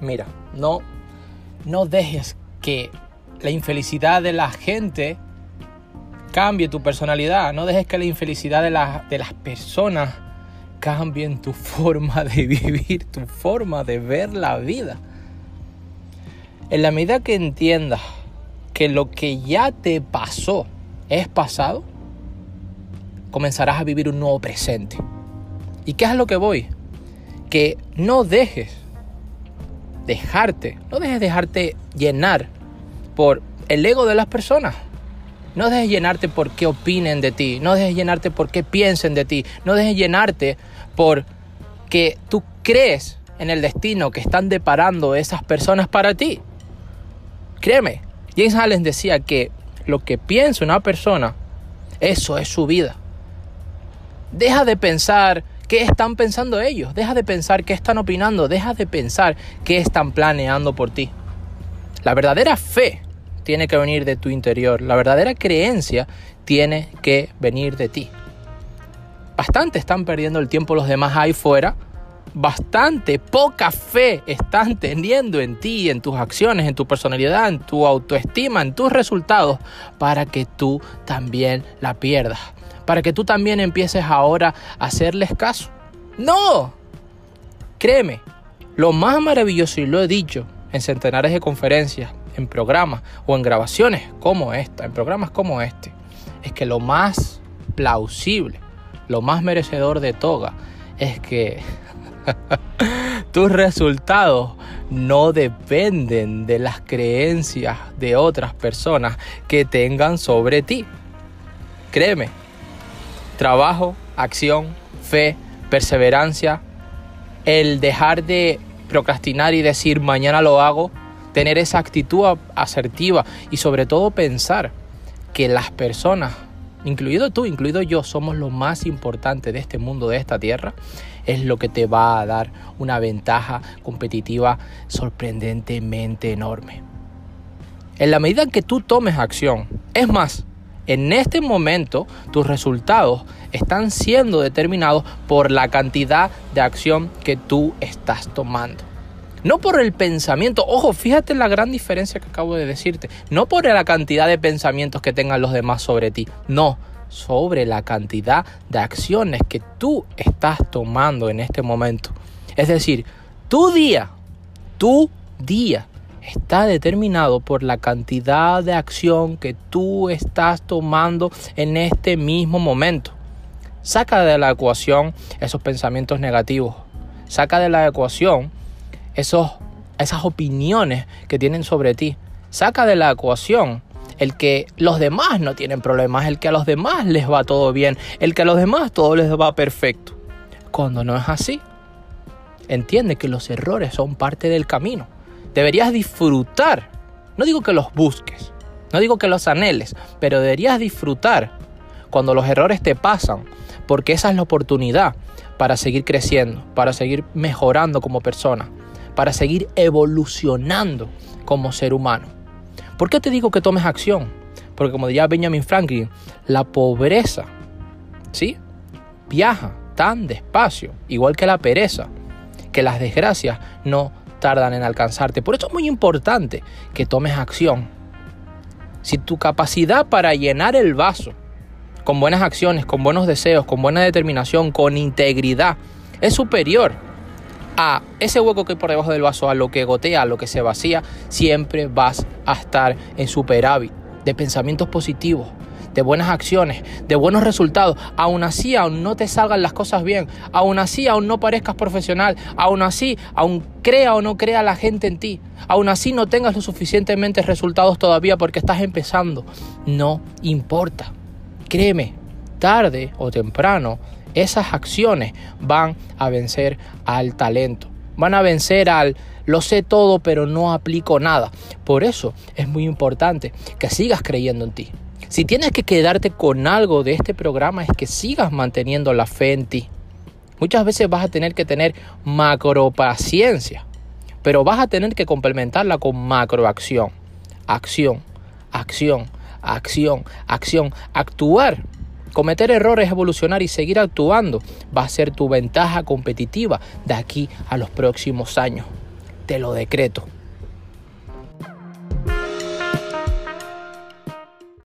Mira, no, no dejes que la infelicidad de la gente cambie tu personalidad. No dejes que la infelicidad de, de las personas cambien tu forma de vivir, tu forma de ver la vida. En la medida que entiendas que lo que ya te pasó es pasado, comenzarás a vivir un nuevo presente. ¿Y qué es lo que voy? Que no dejes dejarte, no dejes dejarte llenar por el ego de las personas. No dejes llenarte por qué opinen de ti, no dejes llenarte por qué piensen de ti, no dejes llenarte por que tú crees en el destino que están deparando esas personas para ti. Créeme, James Allen decía que lo que piensa una persona, eso es su vida. Deja de pensar qué están pensando ellos, deja de pensar qué están opinando, deja de pensar qué están planeando por ti. La verdadera fe tiene que venir de tu interior, la verdadera creencia tiene que venir de ti. Bastante están perdiendo el tiempo los demás ahí fuera, bastante poca fe están teniendo en ti, en tus acciones, en tu personalidad, en tu autoestima, en tus resultados, para que tú también la pierdas para que tú también empieces ahora a hacerles caso. No, créeme, lo más maravilloso, y lo he dicho en centenares de conferencias, en programas o en grabaciones como esta, en programas como este, es que lo más plausible, lo más merecedor de toga, es que tus resultados no dependen de las creencias de otras personas que tengan sobre ti. Créeme, trabajo, acción, fe, perseverancia, el dejar de procrastinar y decir mañana lo hago, tener esa actitud asertiva y sobre todo pensar que las personas, incluido tú, incluido yo, somos lo más importante de este mundo, de esta tierra, es lo que te va a dar una ventaja competitiva sorprendentemente enorme. En la medida en que tú tomes acción, es más, en este momento tus resultados están siendo determinados por la cantidad de acción que tú estás tomando. No por el pensamiento, ojo, fíjate la gran diferencia que acabo de decirte, no por la cantidad de pensamientos que tengan los demás sobre ti, no, sobre la cantidad de acciones que tú estás tomando en este momento. Es decir, tu día, tu día está determinado por la cantidad de acción que tú estás tomando en este mismo momento. Saca de la ecuación esos pensamientos negativos. Saca de la ecuación esos, esas opiniones que tienen sobre ti. Saca de la ecuación el que los demás no tienen problemas, el que a los demás les va todo bien, el que a los demás todo les va perfecto. Cuando no es así, entiende que los errores son parte del camino deberías disfrutar. No digo que los busques, no digo que los anheles, pero deberías disfrutar cuando los errores te pasan, porque esa es la oportunidad para seguir creciendo, para seguir mejorando como persona, para seguir evolucionando como ser humano. ¿Por qué te digo que tomes acción? Porque como diría Benjamin Franklin, la pobreza, ¿sí? Viaja tan despacio, igual que la pereza, que las desgracias no tardan en alcanzarte. Por eso es muy importante que tomes acción. Si tu capacidad para llenar el vaso con buenas acciones, con buenos deseos, con buena determinación, con integridad, es superior a ese hueco que hay por debajo del vaso, a lo que gotea, a lo que se vacía, siempre vas a estar en superávit de pensamientos positivos, de buenas acciones, de buenos resultados, aún así aún no te salgan las cosas bien, aún así aún no parezcas profesional, aún así aún crea o no crea la gente en ti, aún así no tengas lo suficientemente resultados todavía porque estás empezando, no importa. Créeme, tarde o temprano esas acciones van a vencer al talento, van a vencer al lo sé todo pero no aplico nada. Por eso es muy importante que sigas creyendo en ti, si tienes que quedarte con algo de este programa es que sigas manteniendo la fe en ti. Muchas veces vas a tener que tener macro paciencia, pero vas a tener que complementarla con macroacción. Acción, acción, acción, acción, actuar. Cometer errores, evolucionar y seguir actuando va a ser tu ventaja competitiva de aquí a los próximos años. te lo decreto.